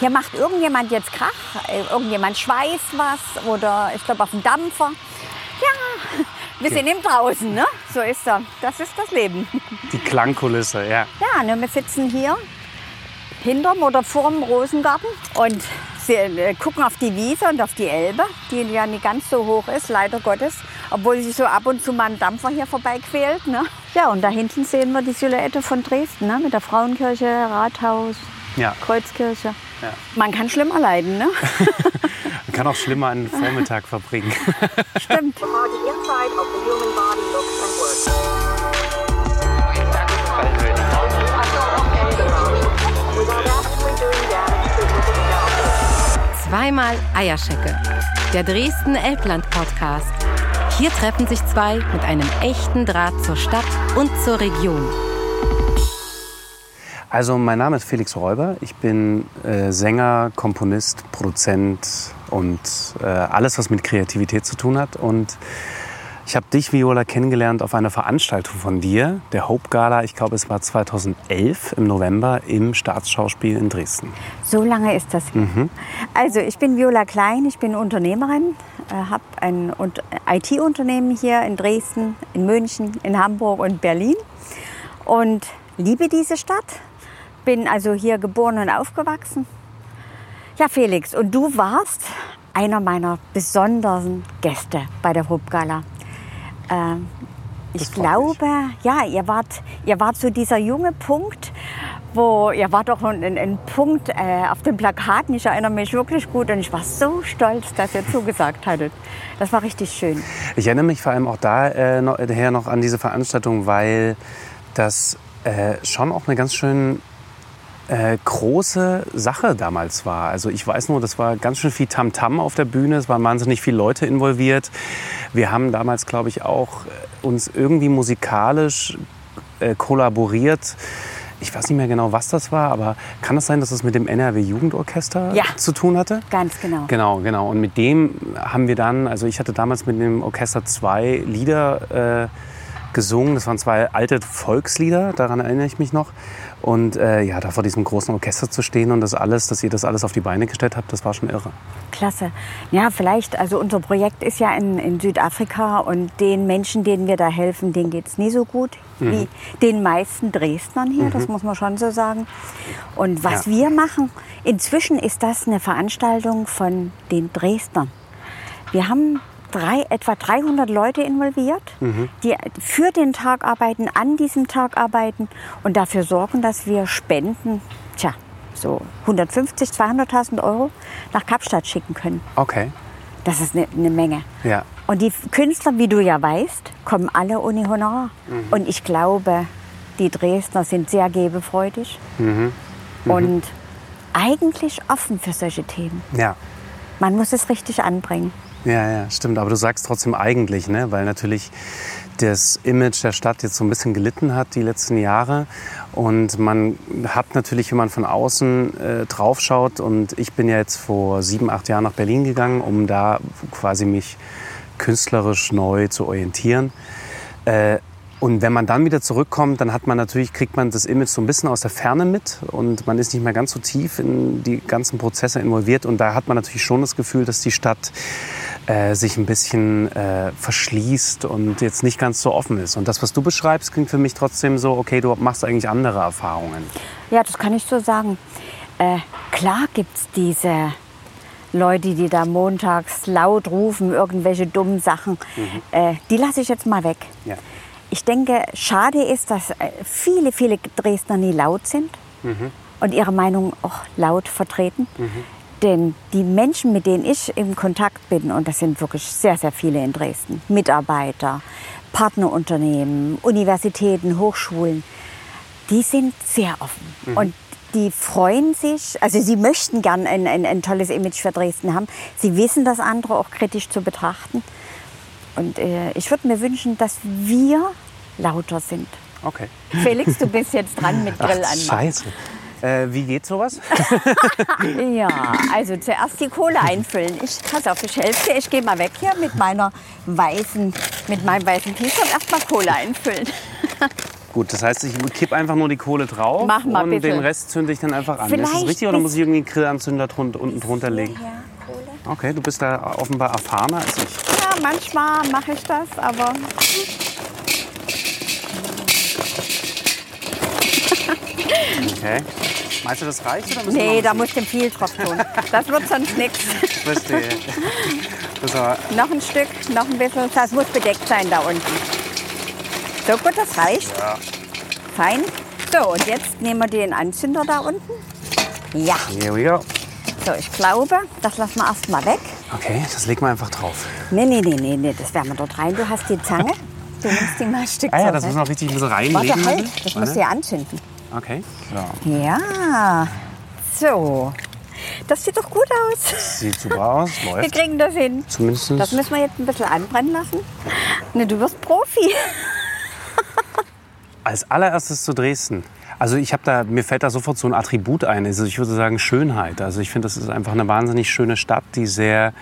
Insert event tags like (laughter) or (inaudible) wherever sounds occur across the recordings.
hier macht irgendjemand jetzt Krach, äh, irgendjemand schweißt was oder ich glaube auf dem Dampfer. Ja, wir sind im Draußen, ne? So ist das. Das ist das Leben. Die Klangkulisse, ja. Ja, ne, wir sitzen hier hinterm oder vorm Rosengarten und sie, äh, gucken auf die Wiese und auf die Elbe, die ja nicht ganz so hoch ist, leider Gottes, obwohl sich so ab und zu mal ein Dampfer hier vorbeiquält. Ne? Ja, und da hinten sehen wir die Silhouette von Dresden ne? mit der Frauenkirche, Rathaus, Ja. Kreuzkirche. Ja. Man kann schlimmer leiden, ne? (laughs) Man kann auch schlimmer einen Vormittag verbringen. (laughs) Stimmt. Zweimal Eierschecke. Der Dresden Elbland Podcast. Hier treffen sich zwei mit einem echten Draht zur Stadt und zur Region. Also mein Name ist Felix Räuber. Ich bin äh, Sänger, Komponist, Produzent und äh, alles, was mit Kreativität zu tun hat. Und ich habe dich, Viola, kennengelernt auf einer Veranstaltung von dir, der Hope Gala. Ich glaube, es war 2011 im November im Staatsschauspiel in Dresden. So lange ist das. Also ich bin Viola Klein, ich bin Unternehmerin, äh, habe ein IT-Unternehmen hier in Dresden, in München, in Hamburg und Berlin und liebe diese Stadt. Bin also hier geboren und aufgewachsen. Ja, Felix, und du warst einer meiner besonderen Gäste bei der Hubgala. Ähm, ich glaube, ja, ihr wart, ihr wart so dieser junge Punkt, wo ihr wart doch ein, ein Punkt äh, auf den Plakaten. Ich erinnere mich wirklich gut und ich war so stolz, dass ihr zugesagt hattet. Das war richtig schön. Ich erinnere mich vor allem auch daher noch, daher noch an diese Veranstaltung, weil das äh, schon auch eine ganz schön äh, große Sache damals war. Also ich weiß nur, das war ganz schön viel Tamtam auf der Bühne, es waren wahnsinnig viele Leute involviert. Wir haben damals, glaube ich, auch äh, uns irgendwie musikalisch äh, kollaboriert. Ich weiß nicht mehr genau, was das war, aber kann es sein, dass es mit dem NRW Jugendorchester Ja. zu tun hatte? Ganz genau. Genau, genau. Und mit dem haben wir dann, also ich hatte damals mit dem Orchester zwei Lieder äh, gesungen. Das waren zwei alte Volkslieder, daran erinnere ich mich noch. Und äh, ja, da vor diesem großen Orchester zu stehen und das alles, dass ihr das alles auf die Beine gestellt habt, das war schon irre. Klasse. Ja, vielleicht, also unser Projekt ist ja in, in Südafrika und den Menschen, denen wir da helfen, denen geht es nie so gut wie den meisten Dresdnern hier, das muss man schon so sagen. Und was Ja. wir machen, inzwischen ist das eine Veranstaltung von den Dresdnern. Wir haben drei, etwa 300 Leute involviert, die für den Tag arbeiten, an diesem Tag arbeiten und dafür sorgen, dass wir Spenden, tja, so 150, 200.000 Euro nach Kapstadt schicken können. Okay. Das ist eine, eine Menge. Ja. Und die Künstler, wie du ja weißt, kommen alle ohne Honorar. Und ich glaube, die Dresdner sind sehr gebefreudig und eigentlich offen für solche Themen. Ja. Man muss es richtig anbringen. Ja, ja, stimmt. Aber du sagst trotzdem eigentlich, ne? weil natürlich das Image der Stadt jetzt so ein bisschen gelitten hat die letzten Jahre. Und man hat natürlich, wenn man von außen äh, draufschaut, und ich bin ja jetzt vor sieben, acht Jahren nach Berlin gegangen, um da quasi mich künstlerisch neu zu orientieren. Äh, und wenn man dann wieder zurückkommt, dann hat man natürlich, kriegt man das Image so ein bisschen aus der Ferne mit und man ist nicht mehr ganz so tief in die ganzen Prozesse involviert. Und da hat man natürlich schon das Gefühl, dass die Stadt äh, sich ein bisschen äh, verschließt und jetzt nicht ganz so offen ist. Und das, was du beschreibst, klingt für mich trotzdem so, okay, du machst eigentlich andere Erfahrungen. Ja, das kann ich so sagen. Äh, klar gibt es diese Leute, die da montags laut rufen, irgendwelche dummen Sachen. Äh, die lasse ich jetzt mal weg. Ja. Ich denke, schade ist, dass äh, viele, viele Dresdner nie laut sind und ihre Meinung auch laut vertreten. Denn die Menschen, mit denen ich im Kontakt bin, und das sind wirklich sehr, sehr viele in Dresden, Mitarbeiter, Partnerunternehmen, Universitäten, Hochschulen, die sind sehr offen. Und die freuen sich, also sie möchten gern ein, ein, ein tolles Image für Dresden haben. Sie wissen das andere auch kritisch zu betrachten. Und äh, ich würde mir wünschen, dass wir lauter sind. Okay. Felix, du bist jetzt dran mit Grill Ach, scheiße. Äh, wie geht sowas? (laughs) Ja, also zuerst die Kohle einfüllen. Ich, pass auf, ich helfe dir. Ich gehe mal weg hier mit meiner weißen, mit meinem weißen T-Shirt. Erst mal Kohle einfüllen. (laughs) Gut, das heißt, ich kipp einfach nur die Kohle drauf Mach mal und bitte. den Rest zünde ich dann einfach an. ist das Vielleicht richtig oder muss ich irgendwie einen Grillanzünder drun unten drunter legen? Ja, Kohle. Okay, du bist da offenbar erfahrener als ich. Ja, manchmal mache ich das, aber Okay. Meinst du, das reicht oder nee, da ein muss dem viel drauf tun. Das wird sonst nichts. (laughs) Verstehe. Noch ein Stück, noch ein bisschen. Das muss bedeckt sein da unten. So gut, das reicht. ja. Fein. So, und jetzt nehmen wir den Anzünder da unten. Ja, Here we go. so, ich glaube, das lassen wir erstmal weg. Okay, das legen wir einfach drauf. Nee, nee, nee, nee, nee, das werden wir dort rein. Du hast die Zange. Du nimmst die mal ein Stück Ah ja, das müssen wir richtig ein bisschen reinlegen. Warte, halt, das musst du ja anzünden. Okay, so. Ja, so. Das sieht doch gut aus. Sieht super aus, (laughs) Wir läuft. kriegen das hin. Zumindest. Das müssen wir jetzt ein bisschen anbrennen lassen. Ne, du wirst Profi. (laughs) Als allererstes zu Dresden. Also ich habe da, mir fällt da sofort so ein Attribut ein. Also ich würde sagen Schönheit. Also ich finde, das ist einfach eine wahnsinnig schöne Stadt, die sehr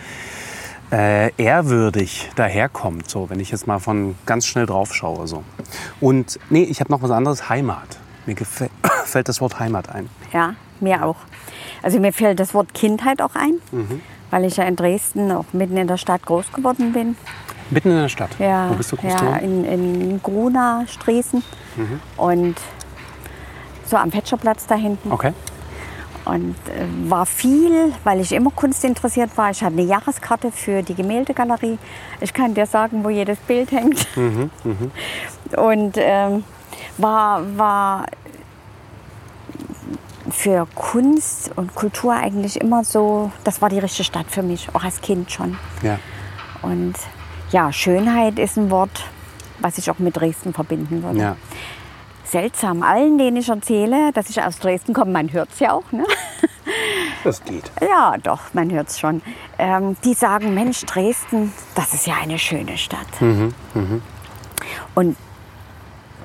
äh, ehrwürdig daherkommt. So, wenn ich jetzt mal von ganz schnell drauf schaue. So. Und nee, ich habe noch was anderes. Heimat. Mir gefällt, (coughs) fällt das Wort Heimat ein. Ja, mir auch. Also mir fällt das Wort Kindheit auch ein, weil ich ja in Dresden auch mitten in der Stadt groß geworden bin. Mitten in der Stadt. Ja, Wo bist du groß ja in, in Gruna, Striesen und so am Fetscherplatz da hinten. Okay. Und äh, war viel, weil ich immer Kunst interessiert war. Ich hatte eine Jahreskarte für die Gemäldegalerie. Ich kann dir sagen, wo jedes Bild hängt. Und ähm, war, war für Kunst und Kultur eigentlich immer so, das war die richtige Stadt für mich, auch als Kind schon. Ja. Und ja, Schönheit ist ein Wort, was ich auch mit Dresden verbinden würde. ja. Seltsam. Allen, denen ich erzähle, dass ich aus Dresden komme, man hört es ja auch, ne? Das geht. Ja, doch, man hört es schon. Ähm, die sagen, Mensch, Dresden, das ist ja eine schöne Stadt. Und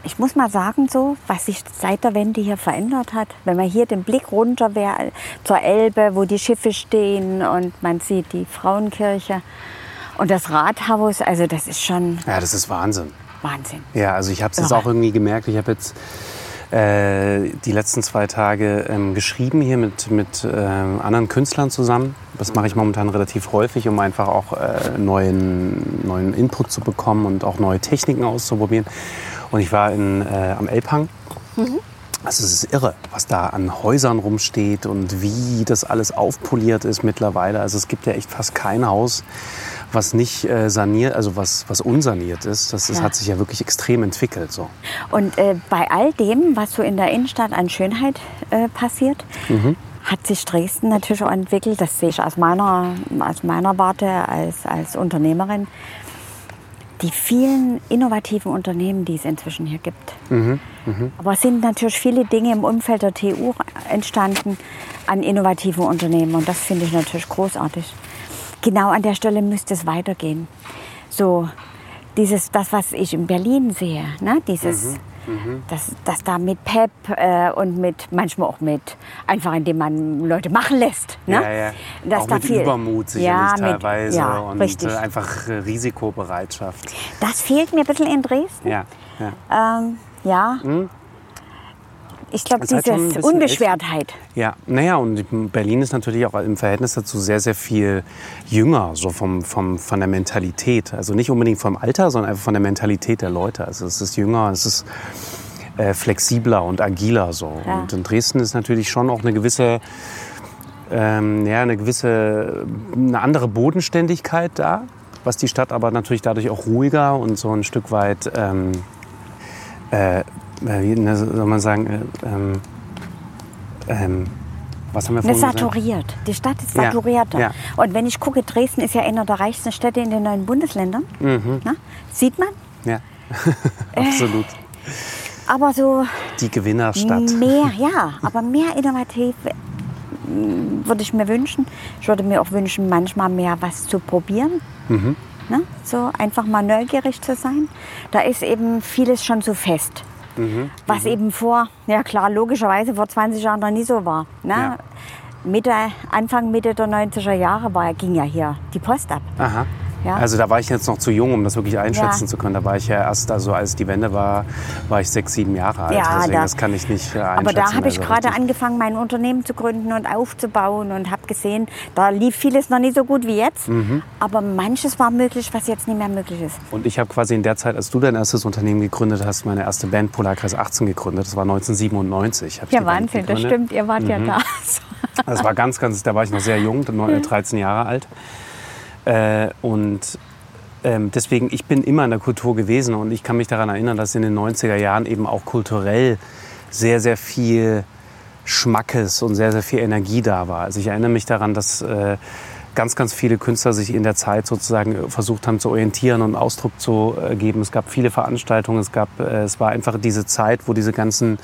ich muss mal sagen, so, was sich seit der Wende hier verändert hat, wenn man hier den Blick runter wäre zur Elbe, wo die Schiffe stehen und man sieht die Frauenkirche und das Rathaus, also das ist schon Ja, das ist Wahnsinn. Wahnsinn. Ja, also ich habe es jetzt auch irgendwie gemerkt. Ich habe jetzt äh, die letzten zwei Tage ähm, geschrieben hier mit, mit ähm, anderen Künstlern zusammen. Das mache ich momentan relativ häufig, um einfach auch äh, neuen, neuen Input zu bekommen und auch neue Techniken auszuprobieren. Und ich war in, äh, am Elbhang. Also es ist irre, was da an Häusern rumsteht und wie das alles aufpoliert ist mittlerweile. Also es gibt ja echt fast kein Haus, was nicht äh, saniert, also was, was unsaniert ist. Das, das Ja. hat sich ja wirklich extrem entwickelt. So. Und äh, bei all dem, was so in der Innenstadt an Schönheit äh, passiert, hat sich Dresden natürlich auch entwickelt. Das sehe ich aus meiner, aus meiner Warte als, als Unternehmerin. Die vielen innovativen Unternehmen, die es inzwischen hier gibt. Aber es sind natürlich viele Dinge im Umfeld der TU entstanden an innovativen Unternehmen. Und das finde ich natürlich großartig. Genau an der Stelle müsste es weitergehen. So, dieses, das, was ich in Berlin sehe, ne? dieses, Das, das da mit Pep äh, und mit, manchmal auch mit, einfach indem man Leute machen lässt. Ne? Ja, ja. Dass auch da mit viel- Übermut sicherlich ja, mit- teilweise ja, und richtig. äh, einfach äh, Risikobereitschaft. Das fehlt mir ein bisschen in Dresden. Ja, ja. Ähm, ja. Ich glaube, halt diese bisschen Unbeschwertheit. Ja, naja, und Berlin ist natürlich auch im Verhältnis dazu sehr, sehr viel jünger, so vom, vom, von der Mentalität. Also nicht unbedingt vom Alter, sondern einfach von der Mentalität der Leute. Also es ist jünger, es ist äh, flexibler und agiler so. Ja. Und in Dresden ist natürlich schon auch eine gewisse, ähm, ja, eine gewisse, eine andere Bodenständigkeit da, was die Stadt aber natürlich dadurch auch ruhiger und so ein Stück weit, ähm, äh, wie ne, soll man sagen, äh, ähm, ähm, was haben wir vorhin gesagt? saturiert. Die Stadt ist Ja, saturierter. ja. Und wenn ich gucke, Dresden ist ja einer der reichsten Städte in den neuen Bundesländern. Mhm. Na? Sieht man. Ja, (laughs) absolut. Aber so Die Gewinnerstadt. mehr, (laughs) ja, aber mehr innovativ mm, würde ich mir wünschen. Ich würde mir auch wünschen, manchmal mehr was zu probieren. Mhm. Ne? So einfach mal neugierig zu sein. Da ist eben vieles schon so fest. Mhm. Was eben vor, ja klar, logischerweise vor 20 Jahren noch nie so war. Ne? Ja. Mitte, Anfang, Mitte der 90er Jahre war, ging ja hier die Post ab. Aha. Ja? Also da war ich jetzt noch zu jung, um das wirklich einschätzen Ja. zu können. Da war ich ja erst, also als die Wende war, war ich sechs, sieben Jahre alt. Ja, Deswegen, da- das kann ich nicht äh, einschätzen. Aber da habe ich also gerade angefangen, mein Unternehmen zu gründen und aufzubauen und habe gesehen, da lief vieles noch nicht so gut wie jetzt. Mhm. Aber manches war möglich, was jetzt nicht mehr möglich ist. Und ich habe quasi in der Zeit, als du dein erstes Unternehmen gegründet hast, meine erste Band Polarkreis 18 gegründet. Das war 1997. hab ich Ja, Wahnsinn, das stimmt, ihr wart ja Mhm. da. Das war ganz, ganz, da war ich noch sehr jung, neun- 13 Jahre alt. Äh, und ähm, deswegen, ich bin immer in der Kultur gewesen und ich kann mich daran erinnern, dass in den 90er Jahren eben auch kulturell sehr, sehr viel Schmackes und sehr, sehr viel Energie da war. Also ich erinnere mich daran, dass äh, ganz, ganz viele Künstler sich in der Zeit sozusagen versucht haben zu orientieren und Ausdruck zu äh, geben. Es gab viele Veranstaltungen, es, gab, äh, es war einfach diese Zeit, wo diese ganzen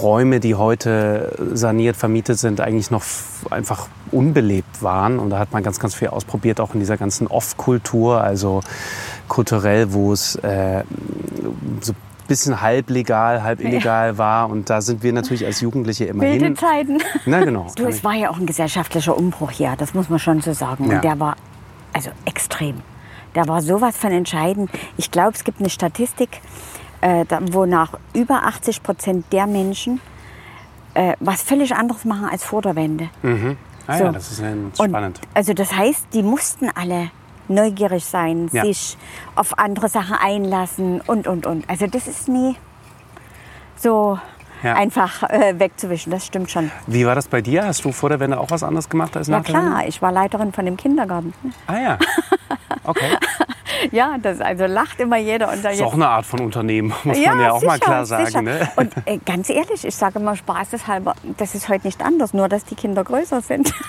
Räume, die heute saniert, vermietet sind, eigentlich noch einfach unbelebt waren. Und da hat man ganz, ganz viel ausprobiert, auch in dieser ganzen Off-Kultur, also kulturell, wo es äh, so ein bisschen halb legal, halb illegal war. Und da sind wir natürlich als Jugendliche Wilde immerhin. Zeiten. Na genau. (laughs) Du, es war ja auch ein gesellschaftlicher Umbruch hier, das muss man schon so sagen. Ja. Und der war also extrem. Der war sowas von entscheidend. Ich glaube, es gibt eine Statistik, äh, wonach über 80 Prozent der Menschen äh, was völlig anderes machen als vor der Wende. Ah, So. ja, das ist ja Und, spannend. Also das heißt, die mussten alle neugierig sein, Ja. sich auf andere Sachen einlassen und, und, und. Also das ist nie so Ja. einfach äh, wegzuwischen, das stimmt schon. Wie war das bei dir? Hast du vor der Wende auch was anderes gemacht als Ja nach der Wende? klar, ich war Leiterin von dem Kindergarten. Ah ja. (laughs) Okay. (laughs) Ja, das also lacht immer jeder. Und da Ist auch eine Art von Unternehmen, muss man ja auch sicher, mal klar sagen. Ne? Und äh, ganz ehrlich, ich sage immer spaßeshalber, das ist heute nicht anders, nur dass die Kinder größer sind. (laughs)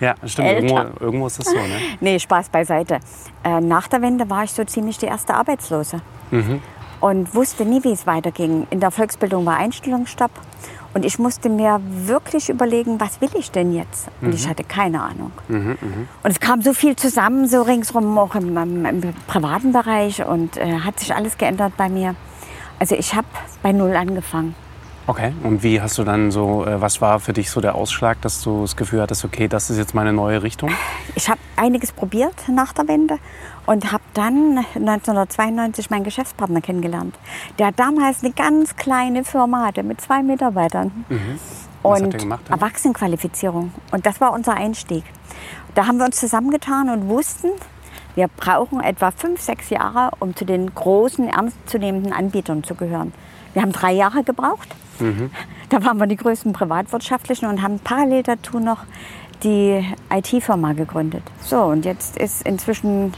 Ja, stimmt. Irgendwo, irgendwo ist das so. Ne? nee, Spaß beiseite. Äh, nach der Wende war ich so ziemlich die erste Arbeitslose. Mhm. Und wusste nie, wie es weiterging. In der Volksbildung war Einstellungsstopp. Und ich musste mir wirklich überlegen, was will ich denn jetzt? Und Mhm. ich hatte keine Ahnung. Und es kam so viel zusammen, so ringsrum, auch im, im, im privaten Bereich. Und äh, hat sich alles geändert bei mir. Also ich habe bei Null angefangen. Okay. Und wie hast du dann so, äh, was war für dich so der Ausschlag, dass du das Gefühl hattest, okay, das ist jetzt meine neue Richtung? Ich habe einiges probiert nach der Wende und habe dann 1992 meinen Geschäftspartner kennengelernt, der damals eine ganz kleine Firma hatte mit zwei Mitarbeitern. Mhm. Was hat und der gemacht dann? Erwachsenenqualifizierung. Und das war unser Einstieg. Da haben wir uns zusammengetan und wussten, wir brauchen etwa fünf, sechs Jahre, um zu den großen, ernstzunehmenden Anbietern zu gehören. Wir haben drei Jahre gebraucht. Mhm. Da waren wir die größten privatwirtschaftlichen und haben parallel dazu noch die IT-Firma gegründet. So, und jetzt ist inzwischen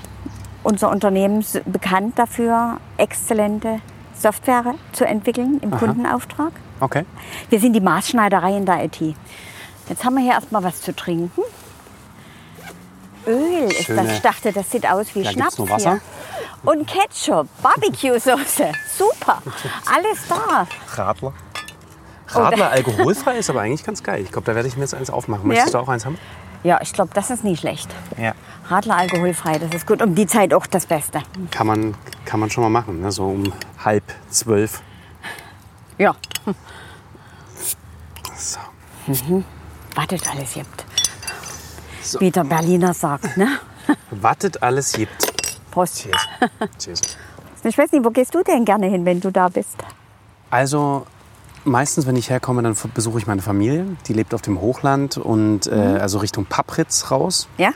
unser Unternehmen bekannt dafür, exzellente Software zu entwickeln im Kundenauftrag. Okay. Wir sind die Maßschneiderei in der IT. Jetzt haben wir hier erstmal was zu trinken. Öl ist Schöne- das. Ich dachte, das sieht aus wie Da Schnaps gibt's nur Wasser. hier. Und Ketchup, Barbecue-Soße. Super. Alles da. Radler. Radler alkoholfrei ist aber eigentlich ganz geil. Ich glaube, da werde ich mir jetzt eins aufmachen. Möchtest Ja? du auch eins haben? Ja, ich glaube, das ist nicht schlecht. Ja. Radler alkoholfrei, das ist gut. Um die Zeit auch das Beste. Kann man, kann man schon mal machen, ne? so um halb zwölf. Ja. So. Wartet alles gibt. So. Wie der Berliner sagt, ne? Wartet, alles gibt. Prost. Cheers. Cheers. Ich weiß nicht, wo gehst du denn gerne hin, wenn du da bist? Also meistens, wenn ich herkomme, dann besuche ich meine Familie. Die lebt auf dem Hochland und äh, also Richtung Papritz raus. Ja?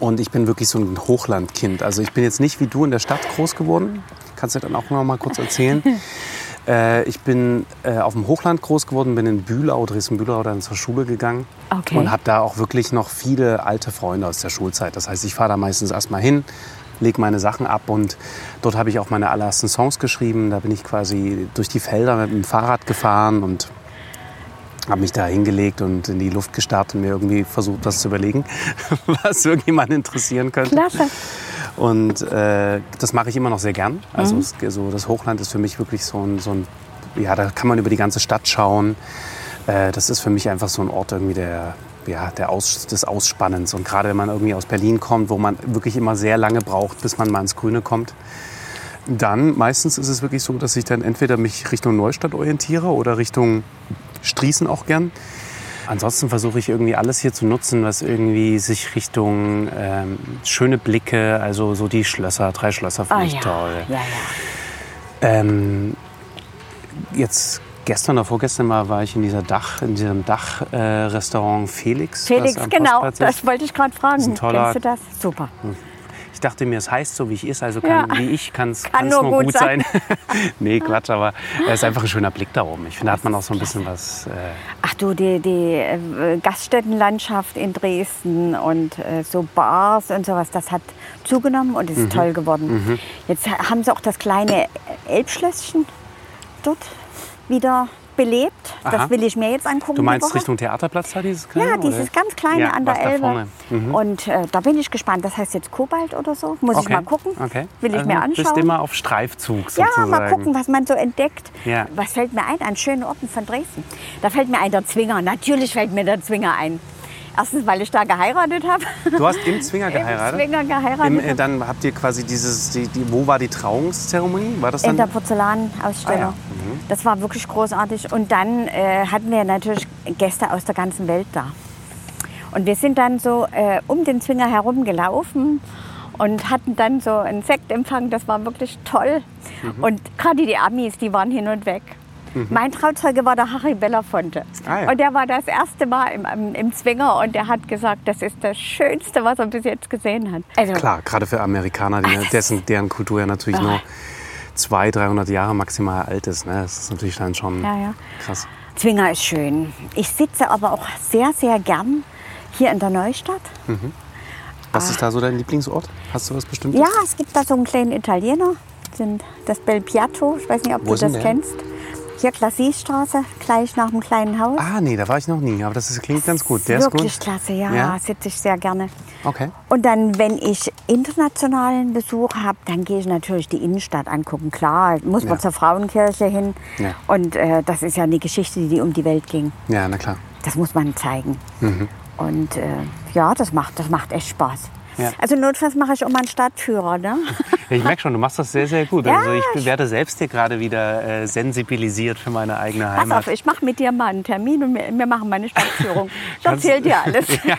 Und ich bin wirklich so ein Hochlandkind. Also ich bin jetzt nicht wie du in der Stadt groß geworden. Kannst du dann auch noch mal kurz erzählen. (laughs) äh, ich bin äh, auf dem Hochland groß geworden, bin in Bühlau, Dresden-Bühlau dann zur Schule gegangen. Okay. Und habe da auch wirklich noch viele alte Freunde aus der Schulzeit. Das heißt, ich fahre da meistens erstmal hin, lege meine Sachen ab und dort habe ich auch meine allerersten Songs geschrieben. Da bin ich quasi durch die Felder mit dem Fahrrad gefahren und habe mich da hingelegt und in die Luft gestarrt und mir irgendwie versucht, was zu überlegen, (laughs) was irgendjemand interessieren könnte. Klasse. Und äh, das mache ich immer noch sehr gern. Also es, so das Hochland ist für mich wirklich so ein, so ein, ja, da kann man über die ganze Stadt schauen. Äh, das ist für mich einfach so ein Ort irgendwie der, ja, der Aus, des Ausspannens. Und gerade wenn man irgendwie aus Berlin kommt, wo man wirklich immer sehr lange braucht, bis man mal ins Grüne kommt, dann meistens ist es wirklich so, dass ich dann entweder mich Richtung Neustadt orientiere oder Richtung Striesen auch gern. Ansonsten versuche ich irgendwie alles hier zu nutzen, was irgendwie sich Richtung ähm, schöne Blicke, also so die Schlösser, drei Schlösser finde Ah, ich ja. toll. Ja, ja. Ähm, jetzt gestern oder vorgestern mal war ich in dieser Dach, in diesem Dachrestaurant äh, Felix. Felix, genau, das wollte ich gerade fragen. ist ein toller- Kennst du das? Super. Ich dachte mir, es heißt so, wie ich ist, also kann, Ja. wie ich kann es Kann nur, nur gut gut sein. (laughs) (laughs) nee, Quatsch, aber es ist einfach ein schöner Blick da oben. Ich finde, da hat man auch so ein bisschen was. Äh, Ach du, die, die äh, Gaststättenlandschaft in Dresden und äh, so Bars und sowas, das hat zugenommen und ist Mhm. toll geworden. Jetzt ha- haben sie auch das kleine Elbschlösschen dort wieder belebt. Aha. Das will ich mir jetzt angucken. du meinst. Richtung Theaterplatz da, dieses kleine? Ja, oder? dieses ganz kleine Ja, an der Elbe. Mhm. Und äh, da bin ich gespannt. Das heißt jetzt Kobalt oder so. Muss ich Okay. mal gucken. Okay. Will ich also mir Du bist anschauen. immer auf Streifzug Ja, sozusagen. mal gucken, was man so entdeckt. Ja. Was fällt mir ein an schönen Orten von Dresden? Da fällt mir ein der Zwinger. Natürlich fällt mir der Zwinger ein. Erstens, weil ich da geheiratet habe. Du hast im Zwinger (laughs) geheiratet? Im Zwinger geheiratet. Im, äh, dann habt ihr quasi dieses, die, die, wo war die Trauungszeremonie? War das dann? in der Porzellanausstellung. Ah, ja. Mhm. Das war wirklich großartig. Und dann äh, hatten wir natürlich Gäste aus der ganzen Welt da. Und wir sind dann so äh, um den Zwinger herum gelaufen und hatten dann so einen Sektempfang. Das war wirklich toll. Mhm. Und gerade die Amis, die waren hin und weg. Mein Trauzeuge war der Harry Belafonte. Ah, ja. Und der war das erste Mal im, im, im Zwinger und der hat gesagt, das ist das Schönste, was er bis jetzt gesehen hat. Also, Klar, gerade für Amerikaner, die, dessen, deren Kultur ja natürlich Ah. nur 200, 300 Jahre maximal alt ist. Ne? Das ist natürlich dann schon Ja, ja. krass. Zwinger ist schön. Ich sitze aber auch sehr, sehr gern hier in der Neustadt. Was ist da so dein Lieblingsort? Hast du was Bestimmtes? Ja, es gibt da so einen kleinen Italiener, das Bel Piatto. Ich weiß nicht, ob Wo du das der? Hier Glassiestraße, gleich nach dem kleinen Haus. Ah, nee, da war ich noch nie, aber das ist, klingt ganz gut. Der Wirklich ist gut. klasse, ja, Ja? sitze ich sehr gerne. Okay. Und dann, wenn ich internationalen Besuch habe, dann gehe ich natürlich die Innenstadt angucken. Klar, muss man Ja. zur Frauenkirche hin. Ja. Und äh, das ist ja eine Geschichte, die um die Welt ging. Ja, na klar. Das muss man zeigen. Mhm. Und äh, ja, das macht, das macht echt Spaß. Ja. Also notfalls mache ich auch mal einen Stadtführer. Ne? Ich merke schon, du machst das sehr, sehr gut. Ja, also ich werde selbst hier gerade wieder äh, sensibilisiert für meine eigene Pass Heimat. auf, ich mache mit dir mal einen Termin und wir, wir machen mal eine Stadtführung. (laughs) Ich Kannst- erzähl dir alles. (laughs) ja.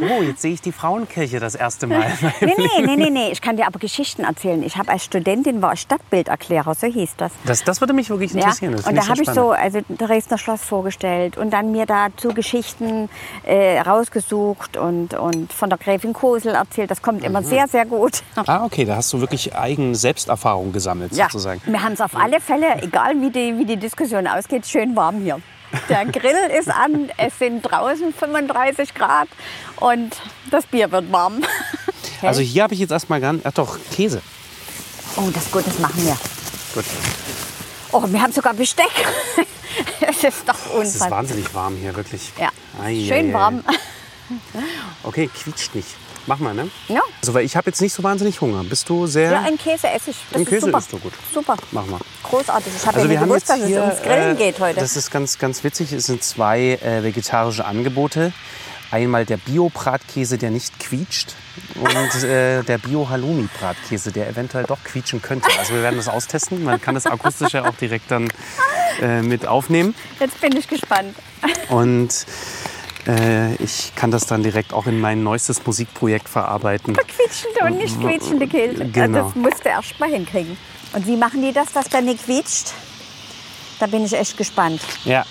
Oh, jetzt sehe ich die Frauenkirche das erste Mal. Nee, nee, nee, nee, nee, ich kann dir aber Geschichten erzählen. Ich habe als Studentin war ich Stadtbilderklärer, so hieß das. Das, das würde mich wirklich interessieren. Und da habe ich so also Dresdner Schloss vorgestellt und dann mir dazu Geschichten äh, rausgesucht und, und von der Gräfin Kosel erzählt. Das kommt Mhm. immer sehr, sehr gut. Ah, okay, da hast du wirklich eigene Selbsterfahrung gesammelt Ja, sozusagen. wir haben es auf alle Fälle, egal wie die, wie die Diskussion ausgeht, schön warm hier. Der (laughs) Grill ist an, es sind draußen 35 Grad und das Bier wird warm. (laughs) Also hier habe ich jetzt erstmal gar nicht, ach doch, Käse. Oh, das ist gut, das machen wir. Gut. Oh, wir haben sogar Besteck. (laughs) Es ist doch Es ist unfassbar. wahnsinnig warm hier, wirklich. Ja, Ei, schön warm. Okay, quietscht nicht. Mach mal, ne? Ja. Also, weil ich habe jetzt nicht so wahnsinnig Hunger. Bist du sehr... Ja, ein Käse esse ich. Das Ein ist Käse super. isst du gut. Super. Mach mal. Großartig. Ich habe Also ja nicht gewusst, dass hier, es ums Grillen äh, geht heute. Das ist ganz, ganz witzig. Es sind zwei äh, vegetarische Angebote. Einmal der Bio-Bratkäse, der nicht quietscht. Und äh, der Bio-Halloumi-Bratkäse, der eventuell doch quietschen könnte. Also wir werden das austesten. Man kann das akustisch ja auch direkt dann äh, mit aufnehmen. Jetzt bin ich gespannt. Und äh, ich kann das dann direkt auch in mein neuestes Musikprojekt verarbeiten. Quietschende und nicht quietschende Käse. Genau. Das musst du erst mal hinkriegen. Und wie machen die das, dass der nicht quietscht? Da bin ich echt gespannt. Ja,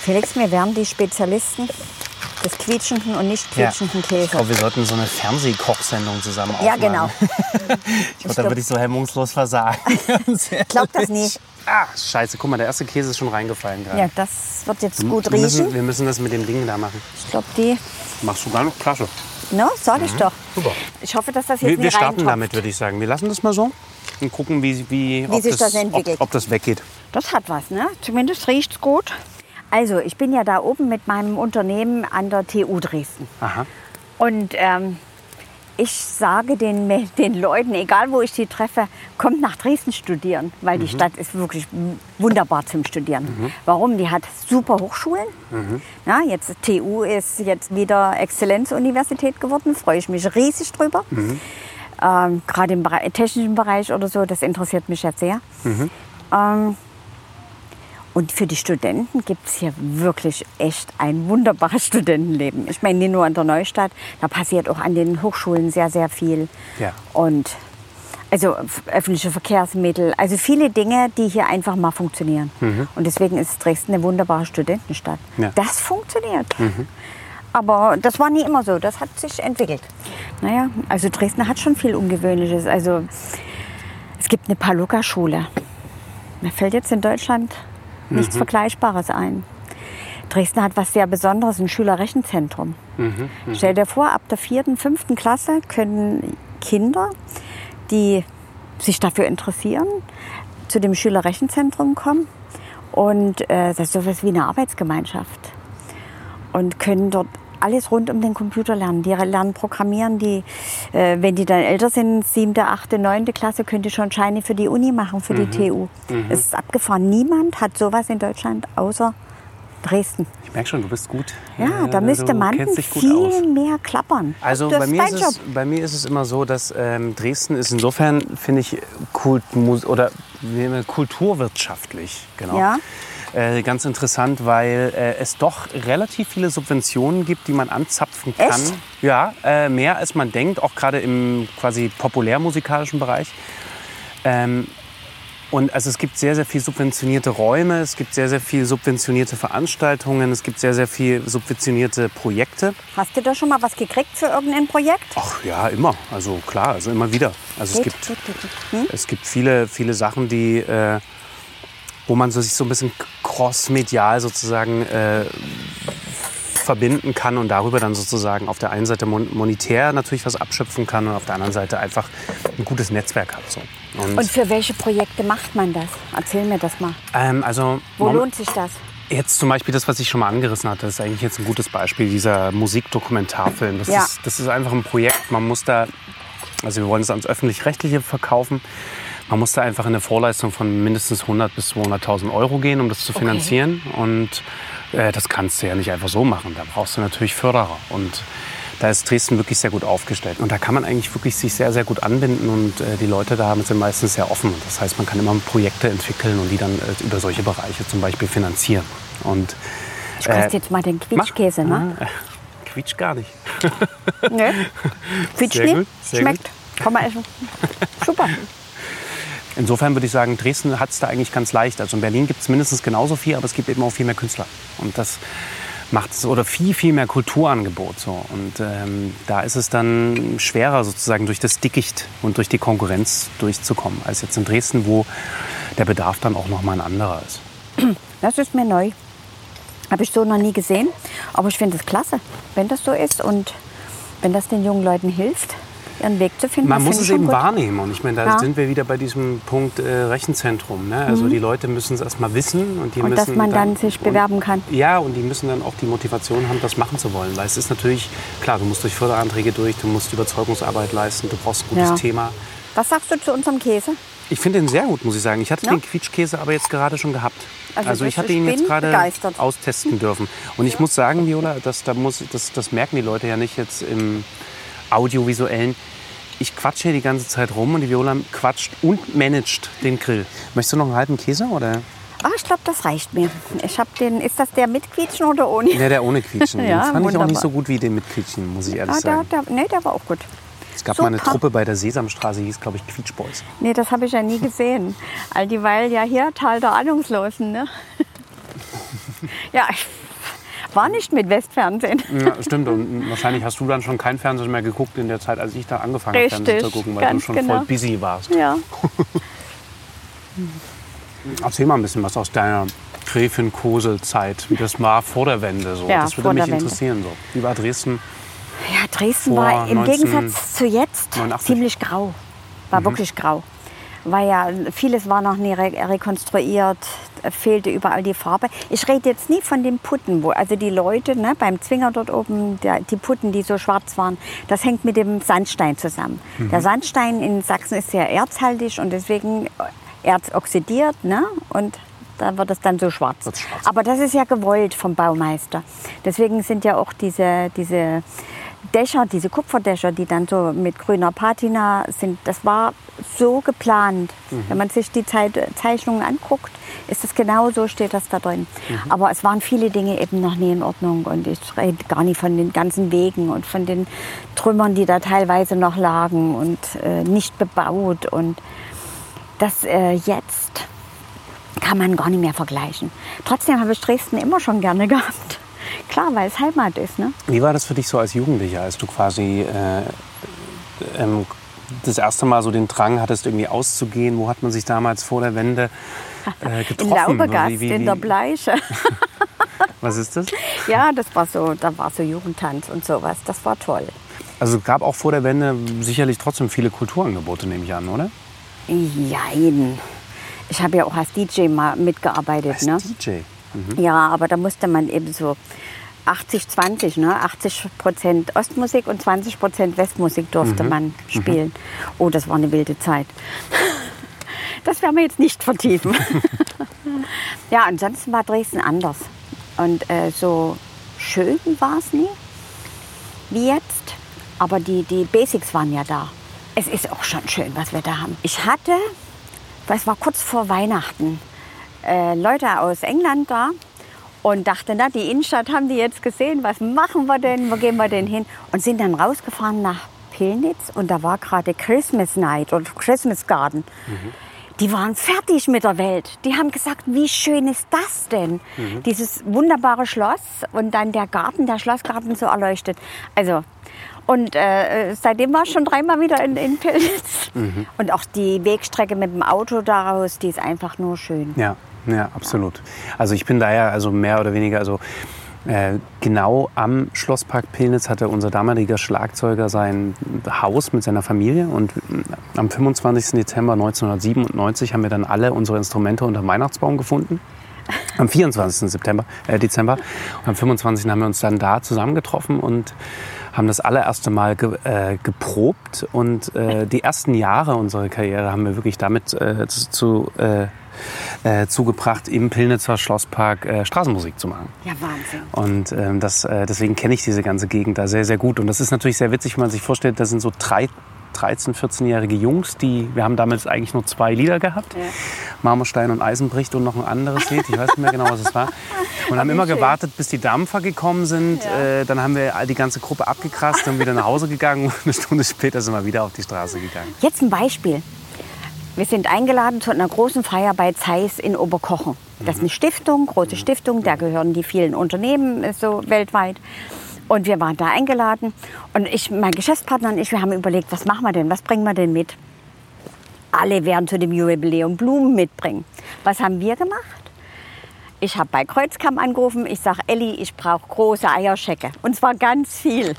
Felix, wir wären die Spezialisten des quietschenden und nicht ja. quietschenden Ich Käse. glaube, wir sollten so eine Fernsehkochsendung zusammen Ja, aufmachen. genau. (laughs) Ich glaube, da würde ich so hemmungslos versagen. (laughs) Ich glaube das nie. Ah, scheiße. Guck mal, der erste Käse ist schon reingefallen gerade. Ja, das wird jetzt gut wir, müssen, riechen. wir müssen das mit dem Ding da machen. Ich glaube, die. Machst du gar nicht? Klasse. No, sag ich doch. Mhm. Super. Ich hoffe, dass das jetzt Wir, wir starten reintropft. damit, würde ich sagen. Wir lassen das mal so und gucken, wie, wie, ob, sich das ob, entwickelt. ob das weggeht. Das hat was, ne? Zumindest riecht's gut. Also, ich bin ja da oben mit meinem Unternehmen an der TU Dresden. Aha. Und ähm, ich sage den, den Leuten, egal wo ich sie treffe, kommt nach Dresden studieren, weil die Stadt ist wirklich wunderbar zum Studieren. Warum? Die hat super Hochschulen. Ja, jetzt TU ist jetzt wieder Exzellenzuniversität geworden, freue ich mich riesig drüber. Ähm, Gerade im Bere- technischen Bereich oder so, das interessiert mich jetzt sehr. Ähm, Und für die Studenten gibt es hier wirklich echt ein wunderbares (laughs) Studentenleben. Ich meine, nicht nur an der Neustadt, da passiert auch an den Hochschulen sehr, sehr viel. Ja. Und also öffentliche Verkehrsmittel, also viele Dinge, die hier einfach mal funktionieren. Und deswegen ist Dresden eine wunderbare Studentenstadt. Ja. Das funktioniert. Aber das war nie immer so, das hat sich entwickelt. Naja, also Dresden hat schon viel Ungewöhnliches. Also es gibt eine Paluca-Schule. Mir fällt jetzt in Deutschland nichts Vergleichbares ein. Dresden hat was sehr Besonderes, ein Schülerrechenzentrum. Stell dir vor, ab der vierten, fünften Klasse können Kinder, die sich dafür interessieren, zu dem Schülerrechenzentrum kommen. Und äh, das ist sowas wie eine Arbeitsgemeinschaft. Und können dort alles rund um den Computer lernen. Die lernen Programmieren, die, äh, wenn die dann älter sind, siebte, achte, neunte Klasse, können die schon Scheine für die Uni machen, für die TU. Es ist abgefahren. Niemand hat sowas in Deutschland außer Dresden. Ich merke schon, du bist gut. Ja, da müsste du man viel aus. mehr klappern. Also bei mir, es, bei mir ist es immer so, dass ähm, Dresden ist insofern, finde ich, Kult, oder kulturwirtschaftlich. Genau. Ja. Äh, ganz interessant, weil äh, es doch relativ viele Subventionen gibt, die man anzapfen kann. Echt? Ja, äh, mehr als man denkt, auch gerade im quasi populärmusikalischen Bereich. Ähm, und also es gibt sehr, sehr viel subventionierte Räume, es gibt sehr, sehr viel subventionierte Veranstaltungen, es gibt sehr, sehr viel subventionierte Projekte. Hast du da schon mal was gekriegt für irgendein Projekt? Ach ja, immer. Also klar, also immer wieder. Also es Geht, gibt, geht, geht, geht. Hm? es gibt viele, viele Sachen, die, äh, wo man so, sich so ein bisschen crossmedial sozusagen äh, verbinden kann und darüber dann sozusagen auf der einen Seite mon monetär natürlich was abschöpfen kann und auf der anderen Seite einfach ein gutes Netzwerk hat. So. Und, Und für welche Projekte macht man das? Erzähl mir das mal. ähm, also Wo lohnt sich das? Jetzt zum Beispiel das, was ich schon mal angerissen hatte, ist eigentlich jetzt ein gutes Beispiel, dieser Musikdokumentarfilm. Das, Ja. ist, das ist einfach ein Projekt, man muss da, also wir wollen es ans Öffentlich-Rechtliche verkaufen, man muss da einfach in eine Vorleistung von mindestens 100 bis 200.000 Euro gehen, um das zu finanzieren. Und äh, das kannst du ja nicht einfach so machen, da brauchst du natürlich Förderer. Und da ist Dresden wirklich sehr gut aufgestellt. Und da kann man eigentlich wirklich sich sehr, sehr gut anbinden und äh, die Leute da sind meistens sehr offen. Das heißt, man kann immer Projekte entwickeln und die dann äh, über solche Bereiche zum Beispiel finanzieren. Und Ich koste jetzt mal den Quietschkäse, ne? (laughs) Quietscht gar nicht. Nö. Quietscht nicht. gut, Schmeckt. Kann man essen. (laughs) Super. Insofern würde ich sagen, Dresden hat es da eigentlich ganz leicht. Also in Berlin gibt es mindestens genauso viel, aber es gibt eben auch viel mehr Künstler. Und das macht es, oder viel, viel mehr Kulturangebot. So. Und ähm, da ist es dann schwerer, sozusagen durch das Dickicht und durch die Konkurrenz durchzukommen, als jetzt in Dresden, wo der Bedarf dann auch nochmal ein anderer ist. Das ist mir neu. Habe ich so noch nie gesehen. Aber ich finde es klasse, wenn das so ist und wenn das den jungen Leuten hilft, ihren Weg zu finden. Man muss es eben gut. wahrnehmen. Und ich meine, da Ja. sind wir wieder bei diesem Punkt äh, Rechenzentrum. Ne? Also die Leute müssen es erstmal wissen. Und, die Mhm. Und müssen dass man dann sich bewerben kann. Ja, und die müssen dann auch die Motivation haben, das machen zu wollen. Weil es ist natürlich, klar, du musst durch Förderanträge durch, du musst Überzeugungsarbeit leisten, du brauchst ein gutes Ja. Thema. Was sagst du zu unserem Käse? Ich finde den sehr gut, muss ich sagen. Ich hatte Ja? den Quietschkäse aber jetzt gerade schon gehabt. Also Also, ich hatte ihn jetzt gerade austesten dürfen. Und ich muss sagen, Viola, das, da muss, das, das merken die Leute ja nicht jetzt im audiovisuellen. Ich quatsche hier die ganze Zeit rum und die Viola quatscht und managt den Grill. Möchtest du noch einen halben Käse oder? Ah, ich glaube, das reicht mir. Ich habe den. Ist das der mit Quietschen oder ohne? Ja, der ohne Quietschen. (laughs) Ja, den fand ich auch wunderbar. nicht so gut wie den mit Quietschen, muss ich ehrlich Ah, der, sagen. der, nee, der war auch gut. Es gab mal eine. Truppe bei der Sesamstraße, die hieß, glaube ich, Quietschboys. Nee, das habe ich ja nie gesehen. All dieweil ja hier Tal der Ahnungslosen. Ne? (laughs) ja, ich war nicht mit Westfernsehen. Ja, stimmt. Und wahrscheinlich hast du dann schon kein Fernsehen mehr geguckt in der Zeit, als ich da angefangen habe, Fernsehen zu gucken, weil du schon genau. voll busy warst. Ja. (laughs) Erzähl mal ein bisschen was aus deiner Gräfin-Kosel-Zeit, wie das war vor der Wende. So. Ja, das würde mich interessieren. So. Wie war Dresden? Ja, Dresden Vor war im 19 Gegensatz zu jetzt 89. ziemlich grau. War Mhm. wirklich grau. War ja, vieles war noch nie re rekonstruiert, fehlte überall die Farbe. Ich rede jetzt nie von den Putten, wo also die Leute ne, beim Zwinger dort oben, der, die Putten, die so schwarz waren, das hängt mit dem Sandstein zusammen. Mhm. Der Sandstein in Sachsen ist sehr erzhaltig und deswegen Erz oxidiert ne, und da wird es dann so schwarz. Schwarz. Aber das ist ja gewollt vom Baumeister. Deswegen sind ja auch diese, diese Dächer, diese Kupferdächer, die dann so mit grüner Patina sind, das war so geplant. Wenn man sich die Zeit, Zeichnungen anguckt, ist es genau so, steht das da drin. Aber es waren viele Dinge eben noch nie in Ordnung und ich rede gar nicht von den ganzen Wegen und von den Trümmern, die da teilweise noch lagen und äh, nicht bebaut und das äh, jetzt kann man gar nicht mehr vergleichen. Trotzdem habe ich Dresden immer schon gerne (laughs) gehabt. Klar, weil es Heimat ist, ne? Wie war das für dich so als Jugendlicher, als du quasi äh, ähm, das erste Mal so den Drang hattest, irgendwie auszugehen? Wo hat man sich damals vor der Wende äh, In (laughs) getroffen? Laubegast, Wie- wie- in wie- der Bleiche. (laughs) Was ist das? ja, das war so, da war so Jugendtanz und sowas. Das war toll. Also es gab auch vor der Wende sicherlich trotzdem viele Kulturangebote, nehme ich an, oder? Jein. Ich habe ja auch als DJ mal mitgearbeitet, Als ne? DJ. Ja, aber da musste man eben so 80, 20, ne? 80 Prozent Ostmusik und 20 Prozent Westmusik durfte man spielen. Oh, das war eine wilde Zeit. (laughs) Das werden wir jetzt nicht vertiefen. (laughs) ja, ansonsten war Dresden anders. Und äh, so schön war es nie, wie jetzt. Aber die, die Basics waren ja da. Es ist auch schon schön, was wir da haben. Ich hatte, das war kurz vor Weihnachten, äh, Leute aus England da und dachte, na, die Innenstadt haben die jetzt gesehen, was machen wir denn, wo gehen wir denn hin? Und sind dann rausgefahren nach Pillnitz und da war gerade Christmas Night oder Christmas Garden. Die waren fertig mit der Welt. Die haben gesagt, wie schön ist das denn? Dieses wunderbare Schloss und dann der Garten, der Schlossgarten so erleuchtet. Also, und äh, seitdem war ich schon dreimal wieder in, in Pillnitz. Und auch die Wegstrecke mit dem Auto daraus, die ist einfach nur schön. Ja, ja, absolut. Also ich bin daher also mehr oder weniger also äh, genau am Schlosspark Pillnitz hatte unser damaliger Schlagzeuger sein Haus mit seiner Familie und äh, am 25. Dezember 1997 haben wir dann alle unsere Instrumente unter dem Weihnachtsbaum gefunden. (laughs) Am 24. September, äh, Dezember. Und am 25. haben wir uns dann da zusammengetroffen und haben das allererste Mal ge äh, geprobt. Und äh, (laughs) die ersten Jahre unserer Karriere haben wir wirklich damit äh, zu, zu, äh, zugebracht, im Pillnitzer Schlosspark äh, Straßenmusik zu machen. Ja, Wahnsinn. Und ähm, das, äh, deswegen kenne ich diese ganze Gegend da sehr, sehr gut. Und das ist natürlich sehr witzig, wenn man sich vorstellt, da sind so drei, 13-, 14-jährige Jungs, die, wir haben damals eigentlich nur zwei Lieder gehabt. Marmorstein und Eisenbricht und noch ein anderes Lied. Ich weiß nicht mehr genau, was es war. Und haben immer schön. gewartet, bis die Dampfer gekommen sind. Äh, dann haben wir die ganze Gruppe abgekrast und wieder nach Hause gegangen. Und (laughs) eine Stunde später sind wir wieder auf die Straße gegangen. Jetzt ein Beispiel. Wir sind eingeladen zu einer großen Feier bei Zeiss in Oberkochen. Das ist eine Stiftung, große Stiftung, da gehören die vielen Unternehmen äh, so weltweit. Und wir waren da eingeladen. Und ich, mein Geschäftspartner und ich, wir haben überlegt, was machen wir denn, was bringen wir denn mit? Alle werden zu dem Jubiläum Blumen mitbringen. Was haben wir gemacht? Ich habe bei Kreuzkamp angerufen. Ich sage, Elli, ich brauche große Eierschecke. Und zwar ganz viel.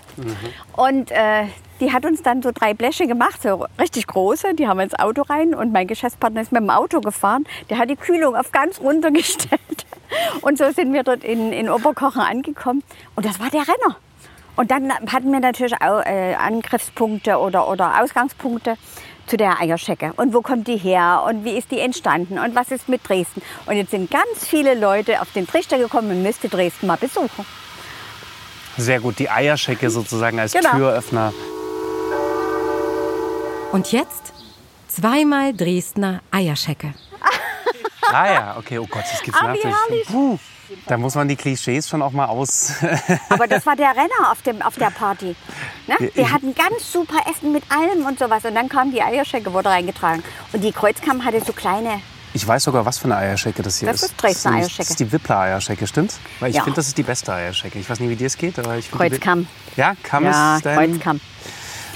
Und äh, die hat uns dann so drei Bleche gemacht, so richtig große. Die haben wir ins Auto rein. Und mein Geschäftspartner ist mit dem Auto gefahren. Der hat die Kühlung auf ganz runtergestellt. (laughs) Und so sind wir dort in, in Oberkochen angekommen. Und das war der Renner. Und dann hatten wir natürlich auch äh, Angriffspunkte oder, oder Ausgangspunkte zu der Eierschecke. Und wo kommt die her? Und wie ist die entstanden? Und was ist mit Dresden? Und jetzt sind ganz viele Leute auf den Trichter gekommen und müsste Dresden mal besuchen. Sehr gut, die Eierschecke sozusagen als Genau. Türöffner. Und jetzt zweimal Dresdner Eierschecke. Ah ja, okay, oh Gott, das gibt's Ah, natürlich. Puh, da muss man die Klischees schon auch mal aus. (laughs) Aber das war der Renner auf, dem, auf der Party. Ne? Wir hatten ganz super Essen mit allem und sowas. Und dann kam die Eierschecke, wurde reingetragen. Und die Kreuzkamp hatte so kleine. Ich weiß sogar, was für eine Eierschecke das hier Das ist. ist Dresdner Eierschecke. Das ist die Wippler Eierschecke, stimmt's? Weil ich Ja. finde, das ist die beste Eierschecke. Ich weiß nicht, wie dir es geht, aber ich die. Wi- Ja, Kamm Ja, ist dein... Kreuzkamp.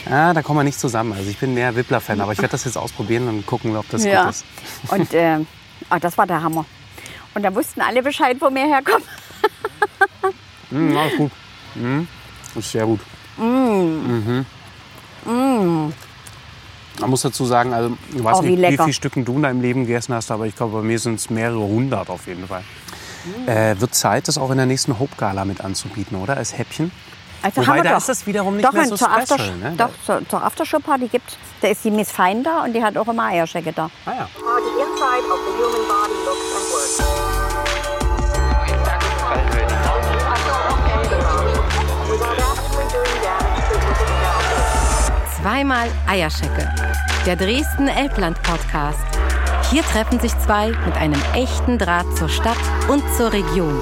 Ah, da kommen wir nicht zusammen. Also ich bin mehr Wippler-Fan, aber ich werde das jetzt ausprobieren und gucken, ob das Ja. gut ist. (laughs) Und äh, ah, das war der Hammer. Und da wussten alle Bescheid, wo wir herkommen. (laughs) Mm, ja, ist gut. Mm, ist sehr gut. Mhm. Man muss dazu sagen, also ich weiß Oh, wie nicht, wie, viele Stücken du in deinem Leben gegessen hast, aber ich glaube, bei mir sind es mehrere hundert auf jeden Fall. Äh, wird Zeit, das auch in der nächsten Hope Gala mit anzubieten, oder? Als Häppchen? Also Wobei, haben wir da doch. ist das wiederum nicht doch, mehr so zur special, After, ne? Doch, zur, zur Aftershow-Party gibt Da ist die Miss Fein da und die hat auch immer Eierschecke da. Ah, ja. Zweimal Eierschecke. Der Dresden-Elbland-Podcast. Hier treffen sich zwei mit einem echten Draht zur Stadt und zur Region.